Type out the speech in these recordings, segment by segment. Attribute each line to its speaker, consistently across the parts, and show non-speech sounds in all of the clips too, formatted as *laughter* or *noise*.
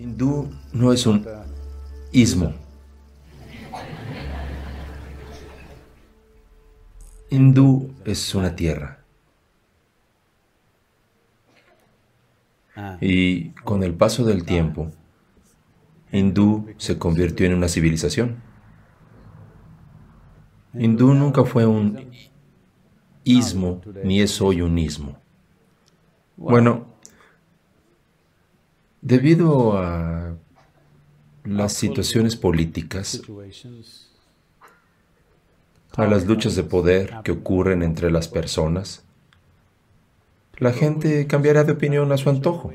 Speaker 1: Hindú no es un ismo. Hindú es una tierra. Y con el paso del tiempo, hindú se convirtió en una civilización. Hindú nunca fue un ismo, ni es hoy un ismo. Bueno, debido a las situaciones políticas, a las luchas de poder que ocurren entre las personas, la gente cambiará de opinión a su antojo.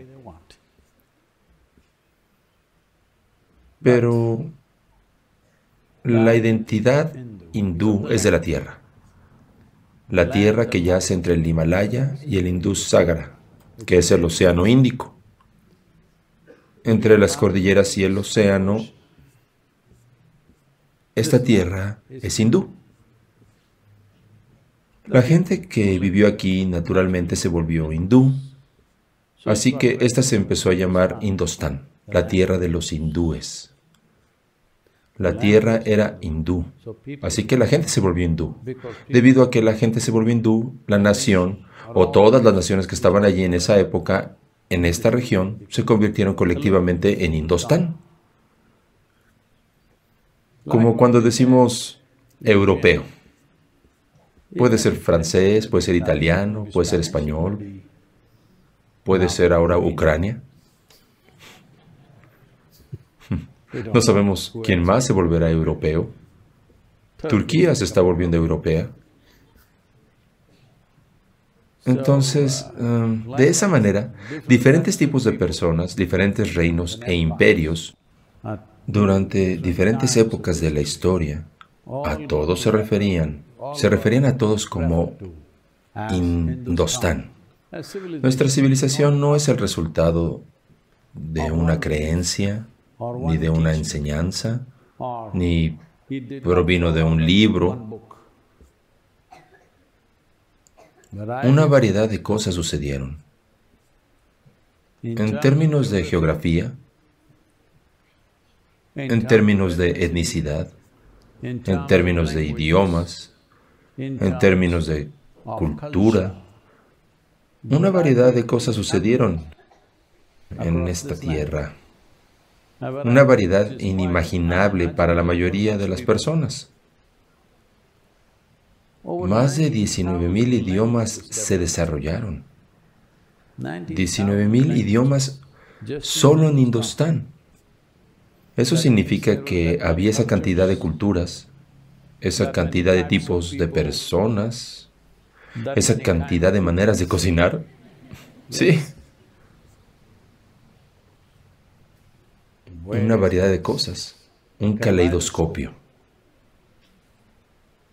Speaker 1: Pero la identidad hindú es de la tierra. La tierra que yace entre el Himalaya y el Indus Sagara, que es el océano Índico. Entre las cordilleras y el océano, esta tierra es hindú. La gente que vivió aquí naturalmente se volvió hindú, así que esta se empezó a llamar Indostán, la tierra de los hindúes. La tierra era hindú, así que la gente se volvió hindú. Debido a que la gente se volvió hindú, la nación, o todas las naciones que estaban allí en esa época, en esta región, se convirtieron colectivamente en Indostán. Como cuando decimos europeo. Puede ser francés, puede ser italiano, puede ser español, puede ser ahora Ucrania. *laughs* No sabemos quién más se volverá europeo. Turquía se está volviendo europea. Entonces, um, de esa manera, diferentes tipos de personas, diferentes reinos e imperios, durante diferentes épocas de la historia, a todos se referían se referían a todos como Indostán. Nuestra civilización no es el resultado de una creencia, ni de una enseñanza, ni provino de un libro. Una variedad de cosas sucedieron. En términos de geografía, en términos de etnicidad, en términos de idiomas, en términos de cultura. Una variedad de cosas sucedieron en esta tierra. Una variedad inimaginable para la mayoría de las personas. Más de 19.000 idiomas se desarrollaron. 19.000 idiomas solo en Indostán. Eso significa que había esa cantidad de culturas, esa cantidad de tipos de personas, esa cantidad de maneras de cocinar. Sí. Una variedad de cosas, un caleidoscopio.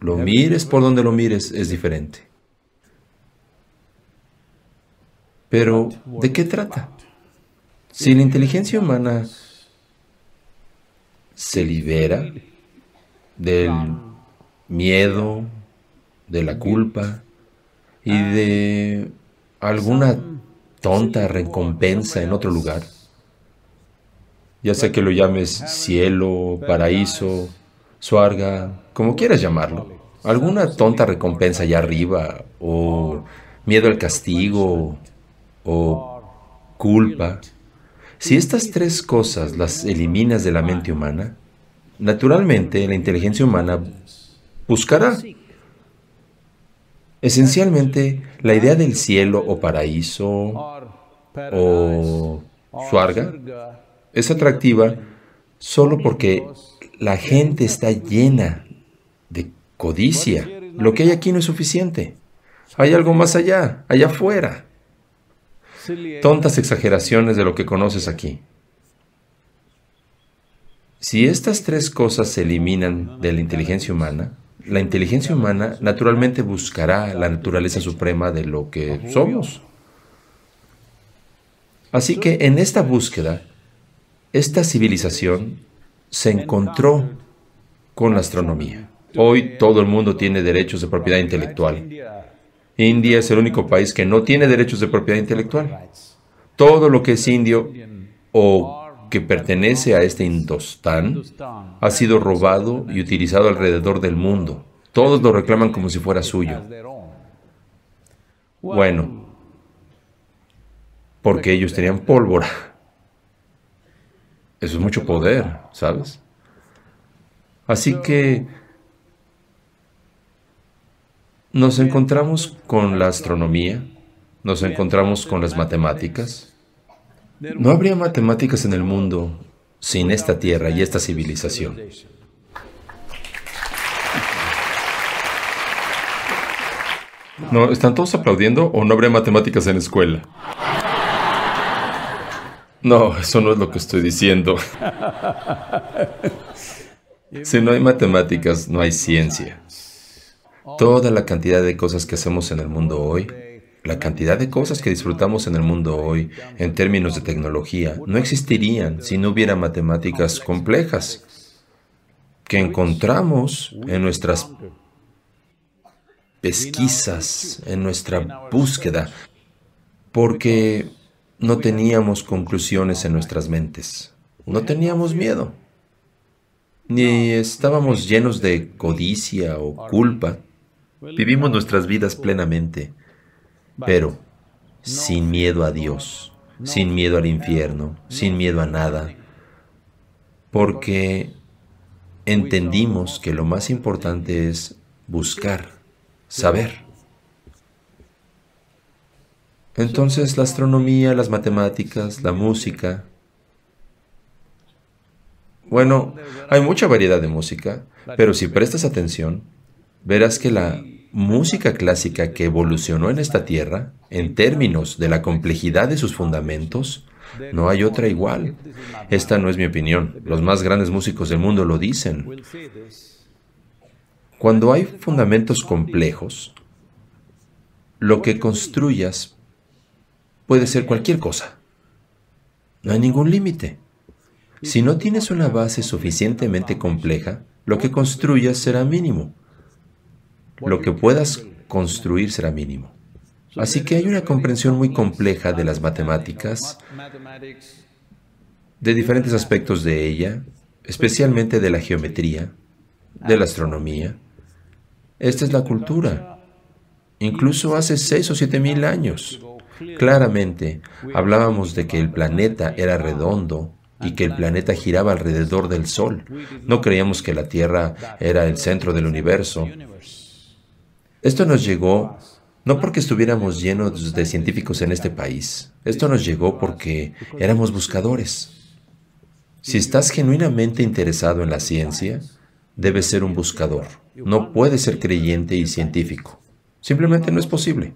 Speaker 1: Lo mires por donde lo mires es diferente. Pero, ¿de qué trata? Si la inteligencia humana se libera del miedo, de la culpa y de alguna tonta recompensa en otro lugar. Ya sea que lo llames cielo, paraíso, suarga, como quieras llamarlo. Alguna tonta recompensa allá arriba, o miedo al castigo, o culpa. Si estas tres cosas las eliminas de la mente humana, naturalmente la inteligencia humana buscará. Esencialmente, la idea del cielo o paraíso o suarga es atractiva solo porque la gente está llena de codicia. Lo que hay aquí no es suficiente. Hay algo más allá, allá afuera. Tontas exageraciones de lo que conoces aquí. Si estas tres cosas se eliminan de la inteligencia humana, la inteligencia humana naturalmente buscará la naturaleza suprema de lo que somos. Así que en esta búsqueda, esta civilización se encontró con la astronomía. Hoy todo el mundo tiene derechos de propiedad intelectual. India es el único país que no tiene derechos de propiedad intelectual. Todo lo que es indio o que pertenece a este Indostán ha sido robado y utilizado alrededor del mundo. Todos lo reclaman como si fuera suyo. Bueno, porque ellos tenían pólvora. Eso es mucho poder, ¿sabes? Así que nos encontramos con la astronomía, nos encontramos con las matemáticas, no habría matemáticas en el mundo sin esta tierra y esta civilización. No, ¿están todos aplaudiendo o no habría matemáticas en la escuela? No, eso no es lo que estoy diciendo. Si no hay matemáticas, no hay ciencia. Toda la cantidad de cosas que hacemos en el mundo hoy la cantidad de cosas que disfrutamos en el mundo hoy, en términos de tecnología, no existirían si no hubiera matemáticas complejas que encontramos en nuestras pesquisas, en nuestra búsqueda, porque no teníamos conclusiones en nuestras mentes, no teníamos miedo, ni estábamos llenos de codicia o culpa. Vivimos nuestras vidas plenamente pero sin miedo a Dios, sin miedo al infierno, sin miedo a nada, porque entendimos que lo más importante es buscar, saber. Entonces la astronomía, las matemáticas, la música, bueno, hay mucha variedad de música, pero si prestas atención, verás que la música clásica que evolucionó en esta tierra, en términos de la complejidad de sus fundamentos, no hay otra igual. Esta no es mi opinión. Los más grandes músicos del mundo lo dicen. Cuando hay fundamentos complejos, lo que construyas puede ser cualquier cosa. No hay ningún límite. Si no tienes una base suficientemente compleja, lo que construyas será mínimo lo que puedas construir será mínimo. Así que hay una comprensión muy compleja de las matemáticas, de diferentes aspectos de ella, especialmente de la geometría, de la astronomía. Esta es la cultura. Incluso hace seis o siete mil años, claramente hablábamos de que el planeta era redondo y que el planeta giraba alrededor del Sol. No creíamos que la Tierra era el centro del universo. Esto nos llegó no porque estuviéramos llenos de científicos en este país, esto nos llegó porque éramos buscadores. Si estás genuinamente interesado en la ciencia, debes ser un buscador. No puedes ser creyente y científico. Simplemente no es posible.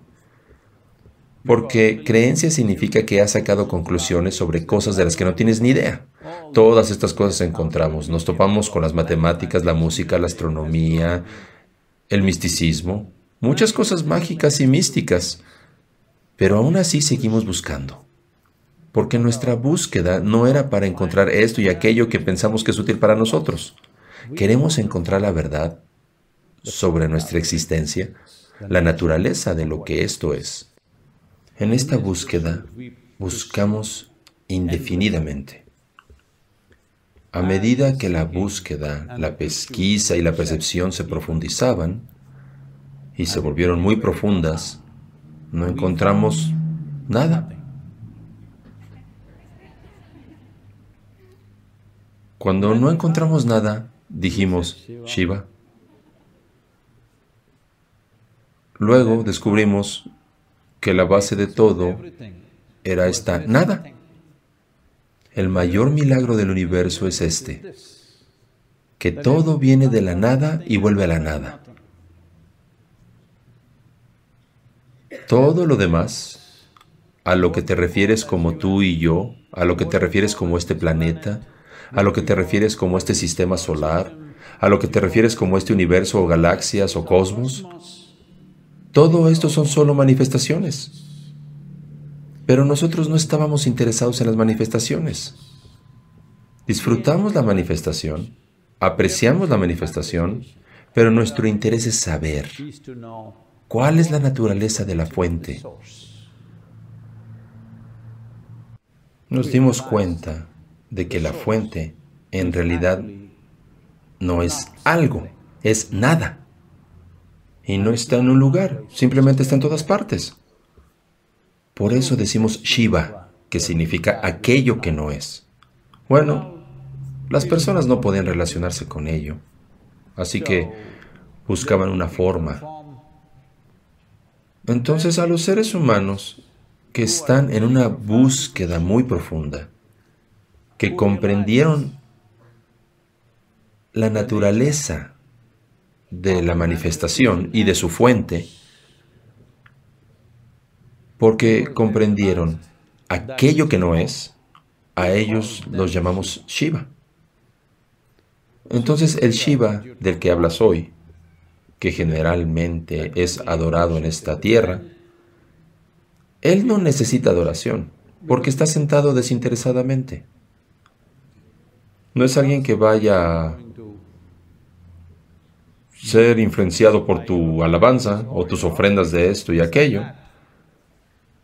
Speaker 1: Porque creencia significa que has sacado conclusiones sobre cosas de las que no tienes ni idea. Todas estas cosas encontramos. Nos topamos con las matemáticas, la música, la astronomía, el misticismo, muchas cosas mágicas y místicas, pero aún así seguimos buscando. Porque nuestra búsqueda no era para encontrar esto y aquello que pensamos que es útil para nosotros. Queremos encontrar la verdad sobre nuestra existencia, la naturaleza de lo que esto es. En esta búsqueda buscamos indefinidamente. A medida que la búsqueda, la pesquisa y la percepción se profundizaban, y se volvieron muy profundas, no encontramos nada. Cuando no encontramos nada, dijimos Shiva. Luego descubrimos que la base de todo era esta nada. El mayor milagro del universo es este, que todo viene de la nada y vuelve a la nada. Todo lo demás, a lo que te refieres como tú y yo, a lo que te refieres como este planeta, a lo que te refieres como este sistema solar, a lo que te refieres como este universo o galaxias o cosmos, todo esto son solo manifestaciones. Pero nosotros no estábamos interesados en las manifestaciones. Disfrutamos la manifestación, apreciamos la manifestación, pero nuestro interés es saber ¿Cuál es la naturaleza de la fuente? Nos dimos cuenta de que la fuente en realidad no es algo, es nada. Y no está en un lugar, simplemente está en todas partes. Por eso decimos Shiva, que significa aquello que no es. Bueno, las personas no podían relacionarse con ello, así que buscaban una forma. Entonces a los seres humanos que están en una búsqueda muy profunda, que comprendieron la naturaleza de la manifestación y de su fuente, porque comprendieron aquello que no es, a ellos los llamamos Shiva. Entonces el Shiva del que hablas hoy, que generalmente es adorado en esta tierra, él no necesita adoración, porque está sentado desinteresadamente. No es alguien que vaya ser influenciado por tu alabanza o tus ofrendas de esto y aquello.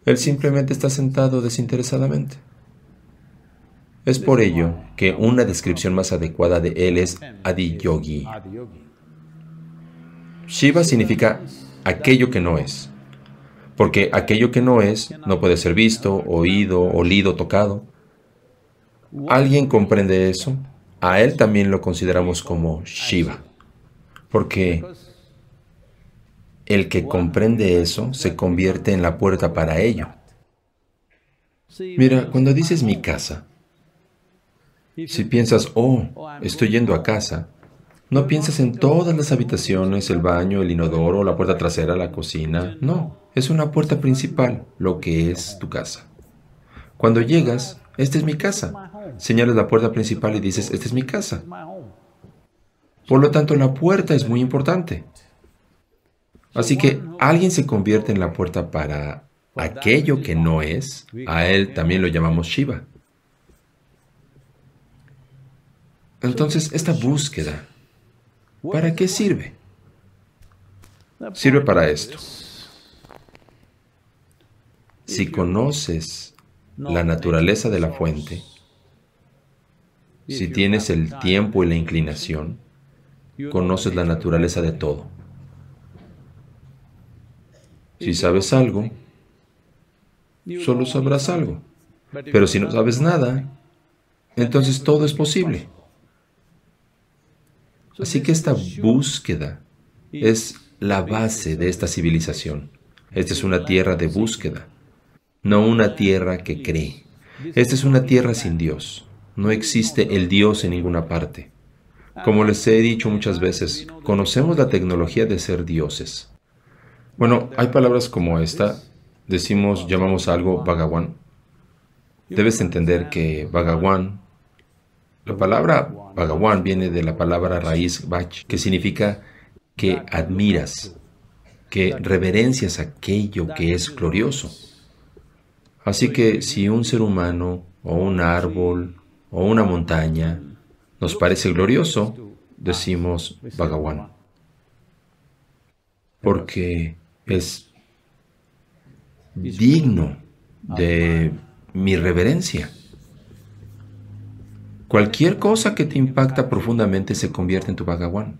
Speaker 1: Él simplemente está sentado desinteresadamente. Es por ello que una descripción más adecuada de él es Adiyogi. Shiva significa aquello que no es, porque aquello que no es no puede ser visto, oído, olido, tocado. ¿Alguien comprende eso? A él también lo consideramos como Shiva, porque el que comprende eso se convierte en la puerta para ello. Mira, cuando dices mi casa, si piensas, oh, estoy yendo a casa, no piensas en todas las habitaciones, el baño, el inodoro, la puerta trasera, la cocina. No, es una puerta principal, lo que es tu casa. Cuando llegas, esta es mi casa. Señalas la puerta principal y dices, esta es mi casa. Por lo tanto, la puerta es muy importante. Así que alguien se convierte en la puerta para aquello que no es, a él también lo llamamos Shiva. Entonces, esta búsqueda, ¿para qué sirve? Sirve para esto. Si conoces la naturaleza de la fuente, si tienes el tiempo y la inclinación, conoces la naturaleza de todo. Si sabes algo, solo sabrás algo. Pero si no sabes nada, entonces todo es posible. Así que esta búsqueda es la base de esta civilización. Esta es una tierra de búsqueda, no una tierra que cree. Esta es una tierra sin Dios. No existe el Dios en ninguna parte. Como les he dicho muchas veces, conocemos la tecnología de ser dioses. Bueno, hay palabras como esta. Decimos, llamamos algo Bhagawan. Debes entender que Bhagawan la palabra Bhagawan viene de la palabra raíz Bach, que significa que admiras, que reverencias aquello que es glorioso. Así que si un ser humano o un árbol o una montaña nos parece glorioso, decimos Bhagawan. Porque es digno de mi reverencia. Cualquier cosa que te impacta profundamente se convierte en tu Bhagawan.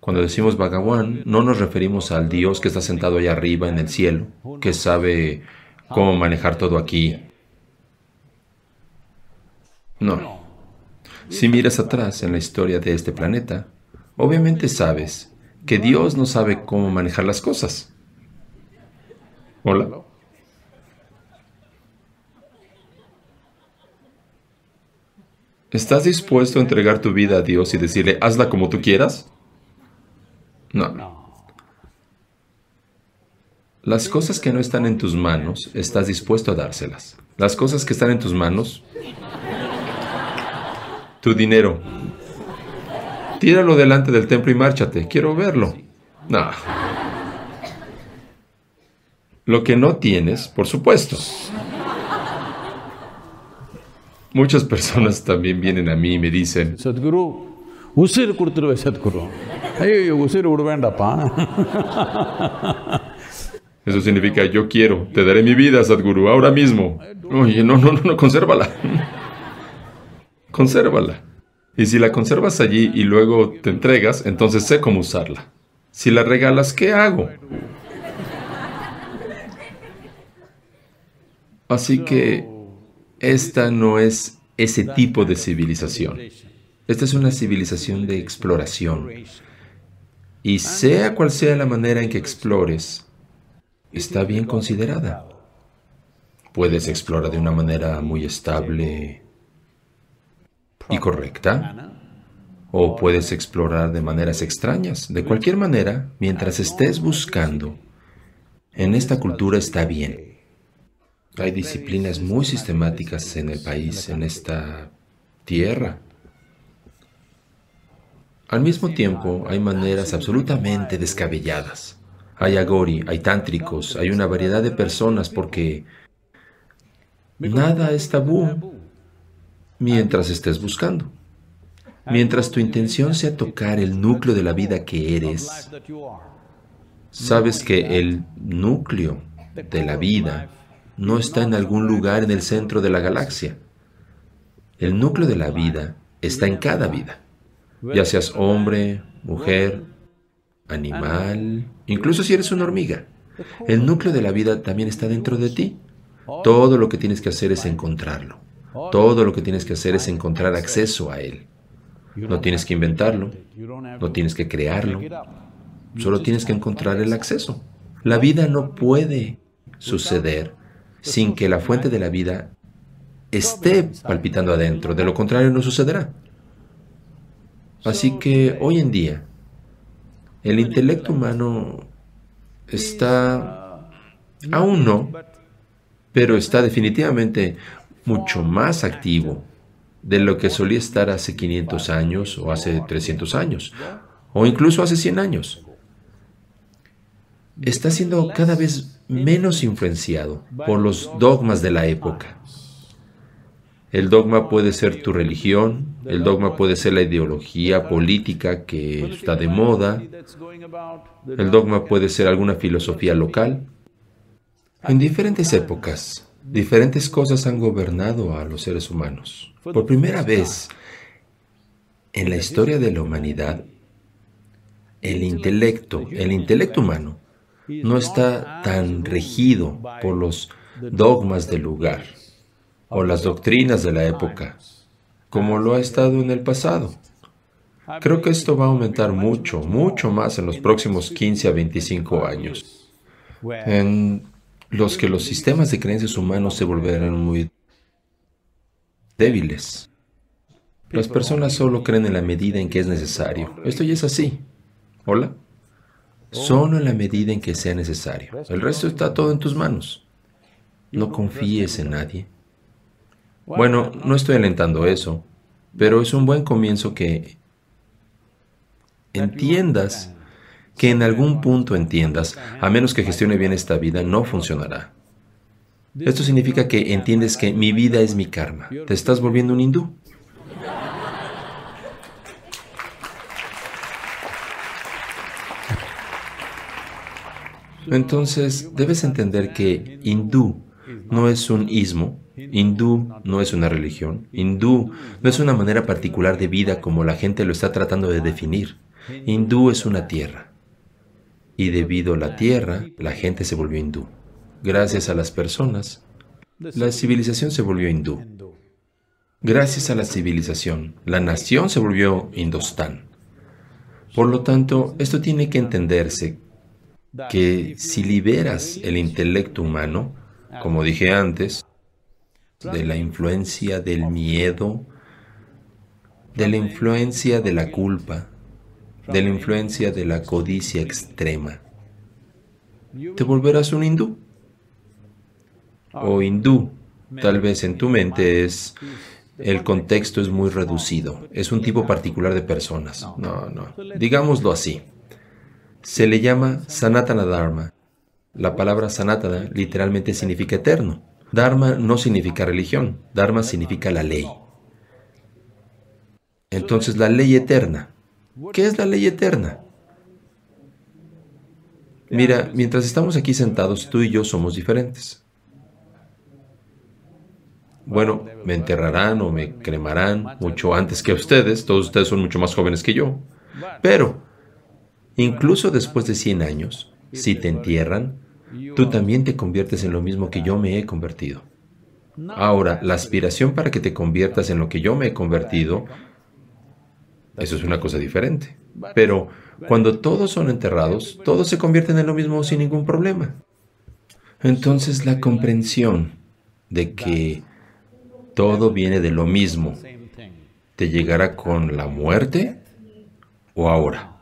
Speaker 1: Cuando decimos Bhagawan, no nos referimos al Dios que está sentado allá arriba en el cielo, que sabe cómo manejar todo aquí. No. Si miras atrás en la historia de este planeta, obviamente sabes que Dios no sabe cómo manejar las cosas. Hola. ¿Estás dispuesto a entregar tu vida a Dios y decirle, hazla como tú quieras? No. Las cosas que no están en tus manos, estás dispuesto a dárselas. Las cosas que están en tus manos, tu dinero, tíralo delante del templo y márchate. Quiero verlo. No. Lo que no tienes, por supuesto. Muchas personas también vienen a mí y me dicen,
Speaker 2: Sadhguru, ಉಸಿರು ಕೊಡ್ತಿರುವೆ ಸದ್ಗುರು ಅಯ್ಯೋ ಉಸಿರು ಬಿಡಬೇಡಪ್ಪ
Speaker 1: eso significa yo quiero, te daré mi vida, Sadhguru, ahora mismo. Oye, no, no, no, no, consérvala. consérvala. Y si la conservas allí y luego te entregas, entonces sé cómo usarla. Si la regalas, ¿qué hago? Así que esta no es ese tipo de civilización. Esta es una civilización de exploración. Y sea cual sea la manera en que explores, está bien considerada. Puedes explorar de una manera muy estable y correcta, o puedes explorar de maneras extrañas. De cualquier manera, mientras estés buscando, en esta cultura está bien. Hay disciplinas muy sistemáticas en el país, en esta tierra. Al mismo tiempo, hay maneras absolutamente descabelladas. Hay agori, hay tántricos, hay una variedad de personas porque nada es tabú mientras estés buscando. Mientras tu intención sea tocar el núcleo de la vida que eres, sabes que el núcleo de la vida no está en algún lugar en el centro de la galaxia. El núcleo de la vida está en cada vida, ya seas hombre, mujer, animal, incluso si eres una hormiga. El núcleo de la vida también está dentro de ti. Todo lo que tienes que hacer es encontrarlo. Todo lo que tienes que hacer es encontrar acceso a él. No tienes que inventarlo, no tienes que crearlo, solo tienes que encontrar el acceso. La vida no puede suceder sin que la fuente de la vida esté palpitando adentro, de lo contrario no sucederá. Así que hoy en día, el intelecto humano está, aún no, pero está definitivamente mucho más activo de lo que solía estar hace 500 años o hace 300 años, o incluso hace 100 años. Está siendo cada vez menos influenciado por los dogmas de la época. El dogma puede ser tu religión, el dogma puede ser la ideología política que está de moda, el dogma puede ser alguna filosofía local. En diferentes épocas, diferentes cosas han gobernado a los seres humanos. Por primera vez en la historia de la humanidad, el intelecto, el intelecto humano, no está tan regido por los dogmas del lugar o las doctrinas de la época como lo ha estado en el pasado. Creo que esto va a aumentar mucho, mucho más en los próximos 15 a 25 años, en los que los sistemas de creencias humanos se volverán muy débiles. Las personas solo creen en la medida en que es necesario. Esto ya es así. ¿Hola? solo en la medida en que sea necesario. El resto está todo en tus manos. No confíes en nadie. Bueno, no estoy alentando eso, pero es un buen comienzo que entiendas, que en algún punto entiendas, a menos que gestione bien esta vida, no funcionará. Esto significa que entiendes que mi vida es mi karma. Te estás volviendo un hindú. Entonces, debes entender que hindú no es un ismo, hindú no es una religión, hindú no es una manera particular de vida como la gente lo está tratando de definir. Hindú es una tierra. Y debido a la tierra, la gente se volvió hindú. Gracias a las personas, la civilización se volvió hindú. Gracias a la civilización, la nación se volvió Indostán. Por lo tanto, esto tiene que entenderse que si liberas el intelecto humano, como dije antes, de la influencia del miedo, de la influencia de la culpa, de la influencia de la codicia extrema, te volverás un hindú. O hindú, tal vez en tu mente es, el contexto es muy reducido, es un tipo particular de personas. No, no, digámoslo así. Se le llama Sanatana Dharma. La palabra Sanatana literalmente significa eterno. Dharma no significa religión, Dharma significa la ley. Entonces, la ley eterna. ¿Qué es la ley eterna? Mira, mientras estamos aquí sentados, tú y yo somos diferentes. bueno, me enterrarán o me cremarán mucho antes que ustedes, todos ustedes son mucho más jóvenes que yo. Pero, incluso después de 100 años, si te entierran, tú también te conviertes en lo mismo que yo me he convertido. Ahora, la aspiración para que te conviertas en lo que yo me he convertido, eso es una cosa diferente. Pero cuando todos son enterrados, todos se convierten en lo mismo sin ningún problema. Entonces la comprensión de que todo viene de lo mismo, ¿te llegará con la muerte o ahora?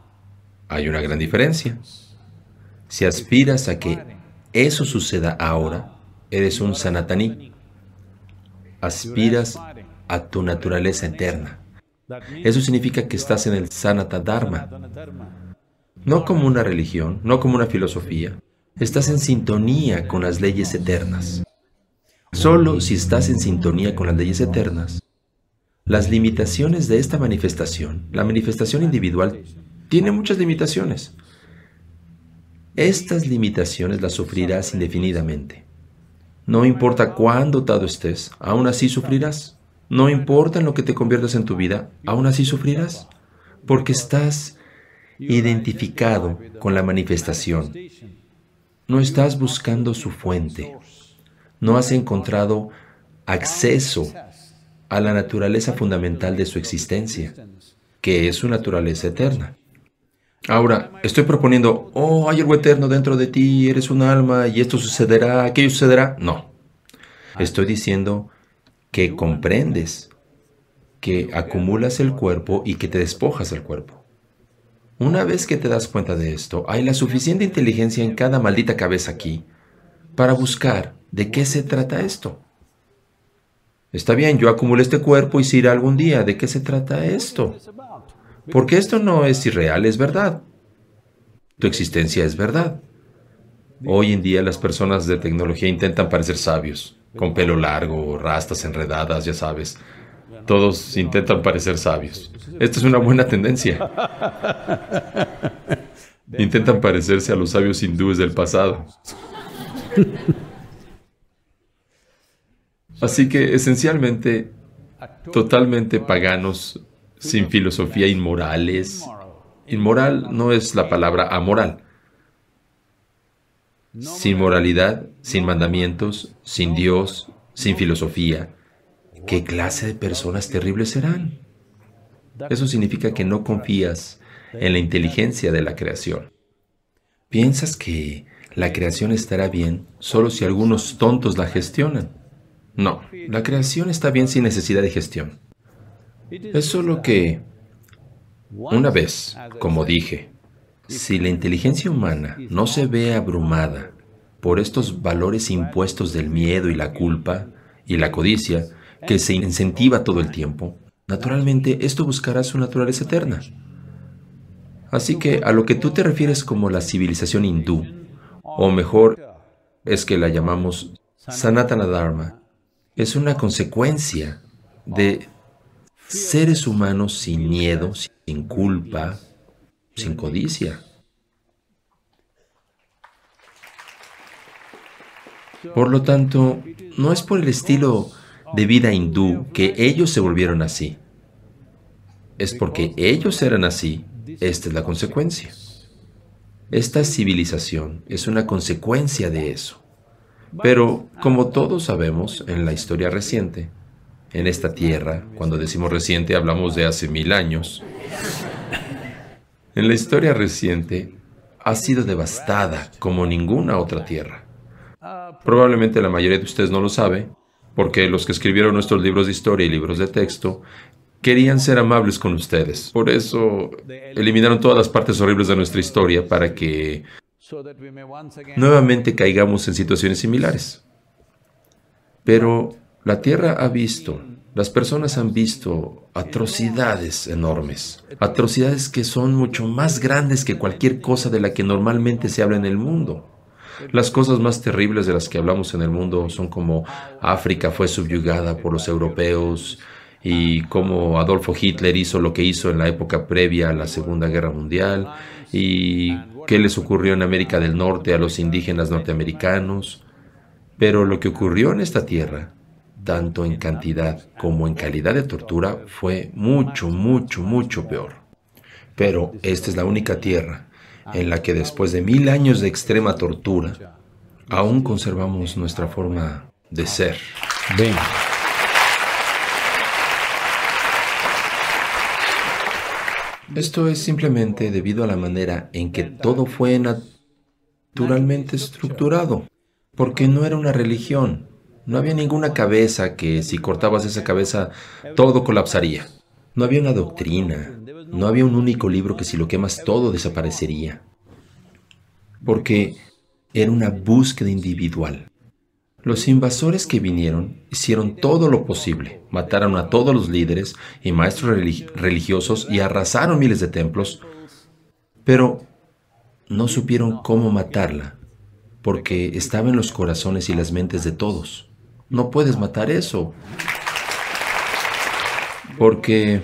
Speaker 1: Hay una gran diferencia. Si aspiras a que eso suceda ahora, eres un sanataní. Aspiras a tu naturaleza eterna. Eso significa que estás en el Sanata Dharma. No como una religión, no como una filosofía. Estás en sintonía con las leyes eternas. Solo si estás en sintonía con las leyes eternas, las limitaciones de esta manifestación, la manifestación individual, tiene muchas limitaciones. Estas limitaciones las sufrirás indefinidamente. No importa cuán dotado estés, aún así sufrirás. No importa en lo que te conviertas en tu vida, aún así sufrirás. Porque estás identificado con la manifestación. No estás buscando su fuente no has encontrado acceso a la naturaleza fundamental de su existencia, que es su naturaleza eterna. Ahora, estoy proponiendo, oh, hay algo eterno dentro de ti, eres un alma y esto sucederá, aquello sucederá. No. Estoy diciendo que comprendes que acumulas el cuerpo y que te despojas del cuerpo. Una vez que te das cuenta de esto, hay la suficiente inteligencia en cada maldita cabeza aquí para buscar ¿De qué se trata esto? Está bien, yo acumulé este cuerpo y se irá algún día. ¿De qué se trata esto? Porque esto no es irreal, es verdad. Tu existencia es verdad. Hoy en día las personas de tecnología intentan parecer sabios, con pelo largo, rastas enredadas, ya sabes. Todos intentan parecer sabios. Esta es una buena tendencia. *laughs* Intentan parecerse a los sabios hindúes del pasado. Así que esencialmente, totalmente paganos, sin filosofía, inmorales. Inmoral no es la palabra amoral. Sin moralidad, sin mandamientos, sin Dios, sin filosofía. ¿Qué clase de personas terribles serán? Eso significa que no confías en la inteligencia de la creación. Piensas que la creación estará bien solo si algunos tontos la gestionan. No, la creación está bien sin necesidad de gestión. Es solo que, una vez, como dije, si la inteligencia humana no se ve abrumada por estos valores impuestos del miedo y la culpa y la codicia que se incentiva todo el tiempo, naturalmente esto buscará su naturaleza eterna. Así que a lo que tú te refieres como la civilización hindú, o mejor es que la llamamos Sanatana Dharma, es una consecuencia de seres humanos sin miedo, sin culpa, sin codicia. Por lo tanto, no es por el estilo de vida hindú que ellos se volvieron así. Es porque ellos eran así. Esta es la consecuencia. Esta civilización es una consecuencia de eso. Pero, como todos sabemos, en la historia reciente, en esta tierra, cuando decimos reciente hablamos de hace mil años, en la historia reciente ha sido devastada como ninguna otra tierra. Probablemente la mayoría de ustedes no lo sabe, porque los que escribieron nuestros libros de historia y libros de texto querían ser amables con ustedes. Por eso eliminaron todas las partes horribles de nuestra historia para que nuevamente caigamos en situaciones similares. Pero la Tierra ha visto, las personas han visto atrocidades enormes, atrocidades que son mucho más grandes que cualquier cosa de la que normalmente se habla en el mundo. Las cosas más terribles de las que hablamos en el mundo son como África fue subyugada por los europeos y cómo Adolfo Hitler hizo lo que hizo en la época previa a la Segunda Guerra Mundial y qué les ocurrió en América del Norte a los indígenas norteamericanos, pero lo que ocurrió en esta tierra tanto en cantidad como en calidad de tortura, fue mucho, mucho, mucho peor. Pero esta es la única tierra en la que después de mil años de extrema tortura, aún conservamos nuestra forma de ser. Esto es simplemente debido a la manera en que todo fue naturalmente estructurado, porque no era una religión. No había ninguna cabeza que si cortabas esa cabeza todo colapsaría. No había una doctrina, no había un único libro que si lo quemas todo desaparecería. Porque era una búsqueda individual. Los invasores que vinieron hicieron todo lo posible, mataron a todos los líderes y maestros relig- religiosos y arrasaron miles de templos, pero no supieron cómo matarla, porque estaba en los corazones y las mentes de todos. No puedes matar eso, porque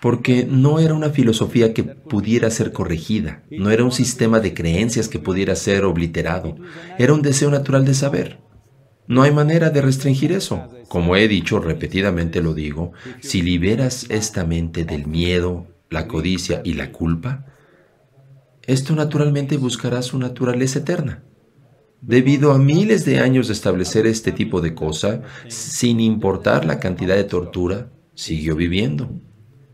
Speaker 1: porque no era una filosofía que pudiera ser corregida, no era un sistema de creencias que pudiera ser obliterado, era un deseo natural de saber. No hay manera de restringir eso. Como he dicho repetidamente lo digo, si liberas esta mente del miedo, la codicia y la culpa, esto naturalmente buscará su naturaleza eterna. Debido a miles de años de establecer este tipo de cosa, sin importar la cantidad de tortura, siguió viviendo.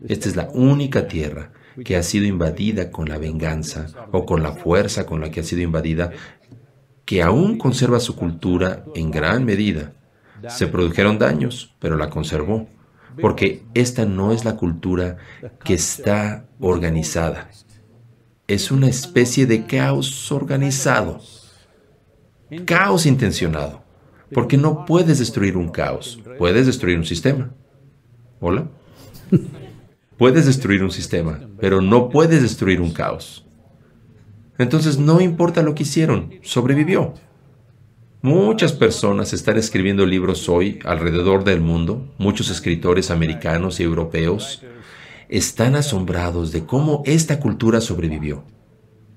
Speaker 1: Esta es la única tierra que ha sido invadida con la venganza o con la fuerza con la que ha sido invadida, que aún conserva su cultura en gran medida. Se produjeron daños, pero la conservó, porque esta no es la cultura que está organizada. Es una especie de caos organizado, caos intencionado, porque no puedes destruir un caos, puedes destruir un sistema. ¿Hola? Puedes destruir un sistema, pero no puedes destruir un caos. Entonces no importa lo que hicieron, sobrevivió. Muchas personas están escribiendo libros hoy alrededor del mundo, muchos escritores americanos y europeos están asombrados de cómo esta cultura sobrevivió.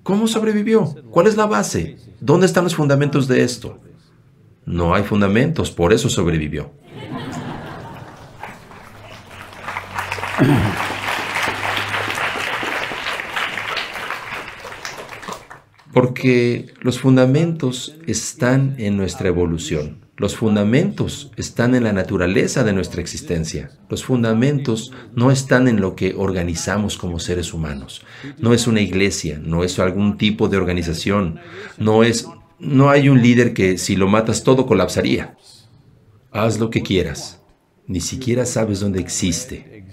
Speaker 1: ¿Cómo sobrevivió? ¿Cuál es la base? ¿Dónde están los fundamentos de esto? No hay fundamentos, por eso sobrevivió. Porque los fundamentos están en nuestra evolución. Los fundamentos están en la naturaleza de nuestra existencia. Los fundamentos no están en lo que organizamos como seres humanos. No es una iglesia, no es algún tipo de organización, no es no hay un líder que si lo matas todo colapsaría. Haz lo que quieras. Ni siquiera sabes dónde existe,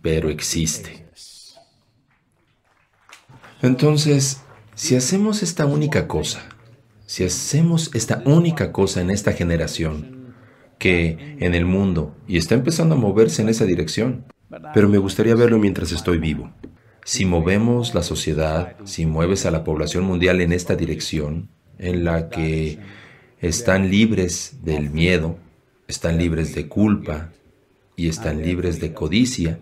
Speaker 1: pero existe. Entonces, si hacemos esta única cosa, si hacemos esta única cosa en esta generación, que en el mundo, y está empezando a moverse en esa dirección, pero me gustaría verlo mientras estoy vivo. Si movemos la sociedad, si mueves a la población mundial en esta dirección, en la que están libres del miedo, están libres de culpa y están libres de codicia,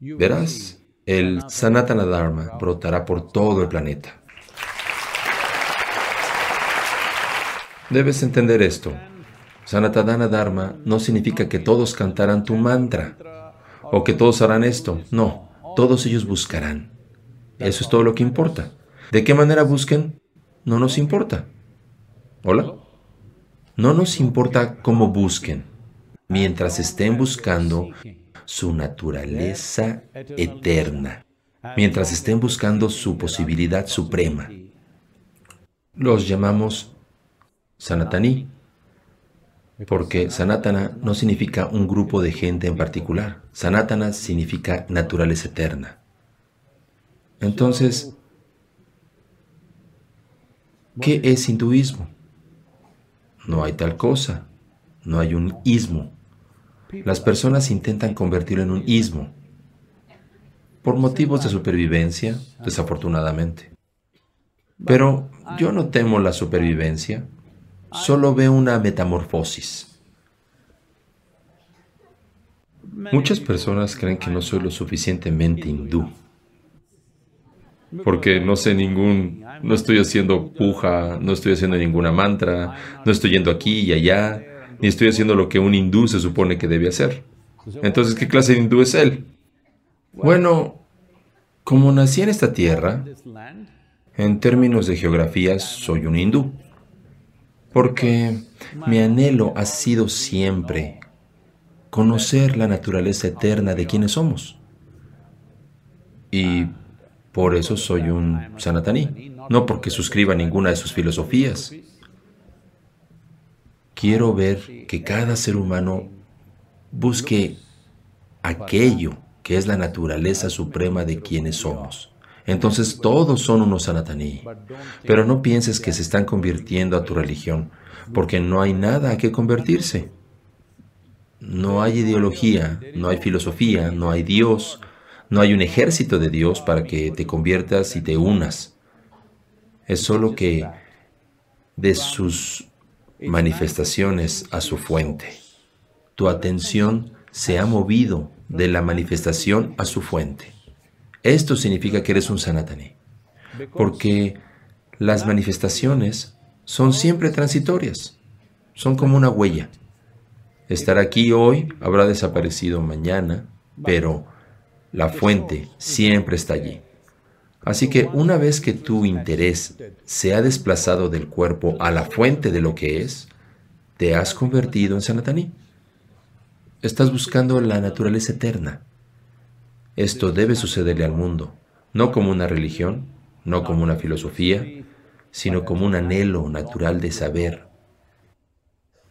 Speaker 1: verás, el Sanatana Dharma brotará por todo el planeta. Debes entender esto. Sanatana Dharma no significa que todos cantarán tu mantra o que todos harán esto. No, todos ellos buscarán. Eso es todo lo que importa. ¿De qué manera busquen? No nos importa. ¿Hola? No nos importa cómo busquen, mientras estén buscando su naturaleza eterna, mientras estén buscando su posibilidad suprema. Los llamamos Sanatani, porque Sanatana no significa un grupo de gente en particular. Sanatana significa naturaleza eterna. Entonces, ¿qué es hinduismo? No hay tal cosa. No hay un ismo. Las personas intentan convertirlo en un ismo por motivos de supervivencia, desafortunadamente. Pero yo no temo la supervivencia, solo veo una metamorfosis. Muchas personas creen que no soy lo suficientemente hindú, porque no sé ningún, no estoy haciendo puja, no estoy haciendo ninguna mantra, no estoy yendo aquí y allá, ni estoy haciendo lo que un hindú se supone que debe hacer. Entonces, ¿qué clase de hindú es él? Bueno, como nací en esta tierra, en términos de geografía soy un hindú, porque mi anhelo ha sido siempre conocer la naturaleza eterna de quienes somos. Y por eso soy un sanataní, no porque suscriba ninguna de sus filosofías. Quiero ver que cada ser humano busque aquello que es la naturaleza suprema de quienes somos. Entonces todos son unos sanataní. Pero no pienses que se están convirtiendo a tu religión, porque no hay nada a que convertirse. No hay ideología, no hay filosofía, no hay Dios, no hay un ejército de Dios para que te conviertas y te unas. Es solo que de sus manifestaciones a su fuente. Tu atención se ha movido de la manifestación a su fuente. Esto significa que eres un sanatani, porque las manifestaciones son siempre transitorias, son como una huella. Estar aquí hoy habrá desaparecido mañana, pero la fuente siempre está allí. Así que una vez que tu interés se ha desplazado del cuerpo a la fuente de lo que es, te has convertido en Sanatani. Estás buscando la naturaleza eterna. Esto debe sucederle al mundo, no como una religión, no como una filosofía, sino como un anhelo natural de saber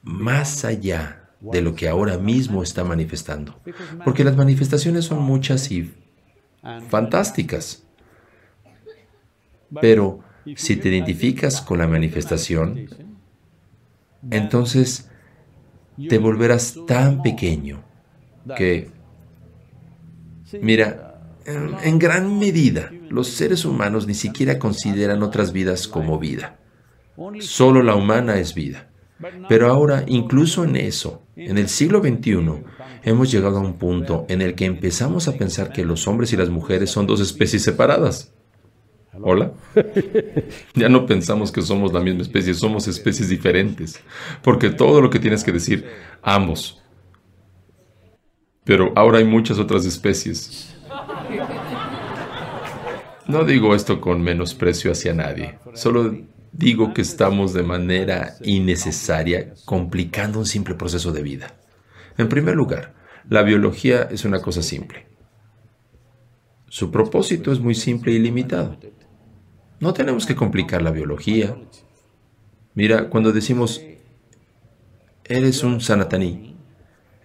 Speaker 1: más allá de lo que ahora mismo está manifestando. Porque las manifestaciones son muchas y fantásticas. Pero si te identificas con la manifestación, entonces te volverás tan pequeño que, mira, en gran medida los seres humanos ni siquiera consideran otras vidas como vida. Solo la humana es vida. Pero ahora, incluso en eso, en el siglo XXI, hemos llegado a un punto en el que empezamos a pensar que los hombres y las mujeres son dos especies separadas. ¿Hola? *laughs* ya no pensamos que somos la misma especie, somos especies diferentes. Porque todo lo que tienes que decir, ambos. Pero ahora hay muchas otras especies. No digo esto con menosprecio hacia nadie, solo digo que estamos de manera innecesaria complicando un simple proceso de vida. En primer lugar, la biología es una cosa simple. Su propósito es muy simple y limitado. No tenemos que complicar la biología. Mira, cuando decimos, eres un sanataní,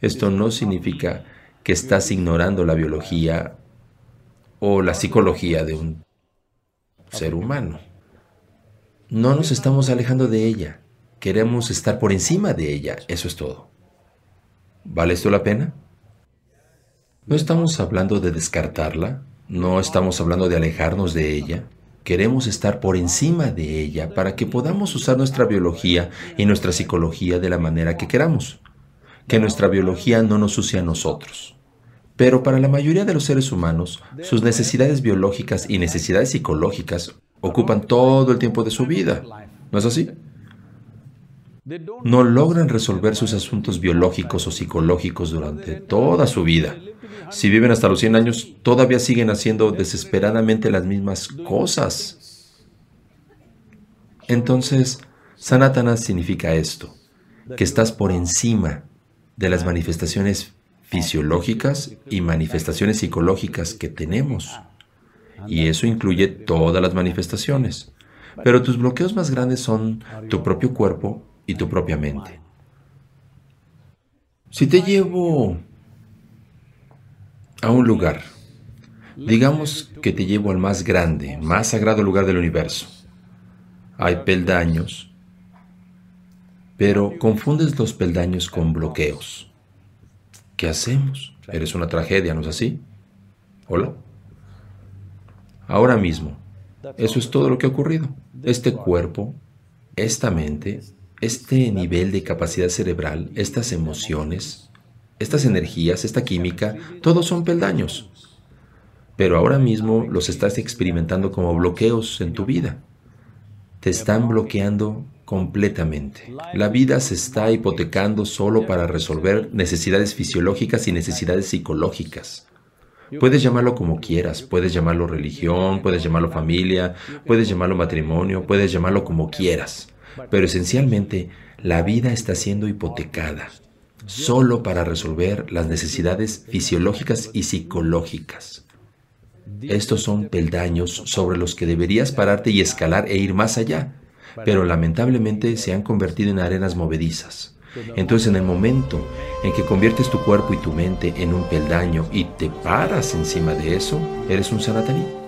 Speaker 1: esto no significa que estás ignorando la biología o la psicología de un ser humano. No nos estamos alejando de ella. Queremos estar por encima de ella. Eso es todo. ¿Vale esto la pena? No estamos hablando de descartarla. No estamos hablando de alejarnos de ella. Queremos estar por encima de ella para que podamos usar nuestra biología y nuestra psicología de la manera que queramos. Que nuestra biología no nos use a nosotros. Pero para la mayoría de los seres humanos, sus necesidades biológicas y necesidades psicológicas ocupan todo el tiempo de su vida. ¿No es así? No logran resolver sus asuntos biológicos o psicológicos durante toda su vida. Si viven hasta los 100 años, todavía siguen haciendo desesperadamente las mismas cosas. Entonces, Sanatana significa esto, que estás por encima de las manifestaciones fisiológicas y manifestaciones psicológicas que tenemos. Y eso incluye todas las manifestaciones. Pero tus bloqueos más grandes son tu propio cuerpo y tu propia mente. Si te llevo a un lugar, digamos que te llevo al más grande, más sagrado lugar del universo. Hay peldaños, pero confundes los peldaños con bloqueos. ¿Qué hacemos? Eres una tragedia, ¿no es así? ¿Hola? Ahora mismo, eso es todo lo que ha ocurrido. Este cuerpo, esta mente, este nivel de capacidad cerebral, estas emociones, estas energías, esta química, todos son peldaños. Pero ahora mismo los estás experimentando como bloqueos en tu vida. Te están bloqueando completamente. La vida se está hipotecando solo para resolver necesidades fisiológicas y necesidades psicológicas. Puedes llamarlo como quieras, puedes llamarlo religión, puedes llamarlo familia, puedes llamarlo matrimonio, puedes llamarlo como quieras, pero esencialmente la vida está siendo hipotecada solo para resolver las necesidades fisiológicas y psicológicas. Estos son peldaños sobre los que deberías pararte y escalar e ir más allá, pero lamentablemente se han convertido en arenas movedizas. Entonces en el momento en que conviertes tu cuerpo y tu mente en un peldaño y te paras encima de eso, eres un sanataní.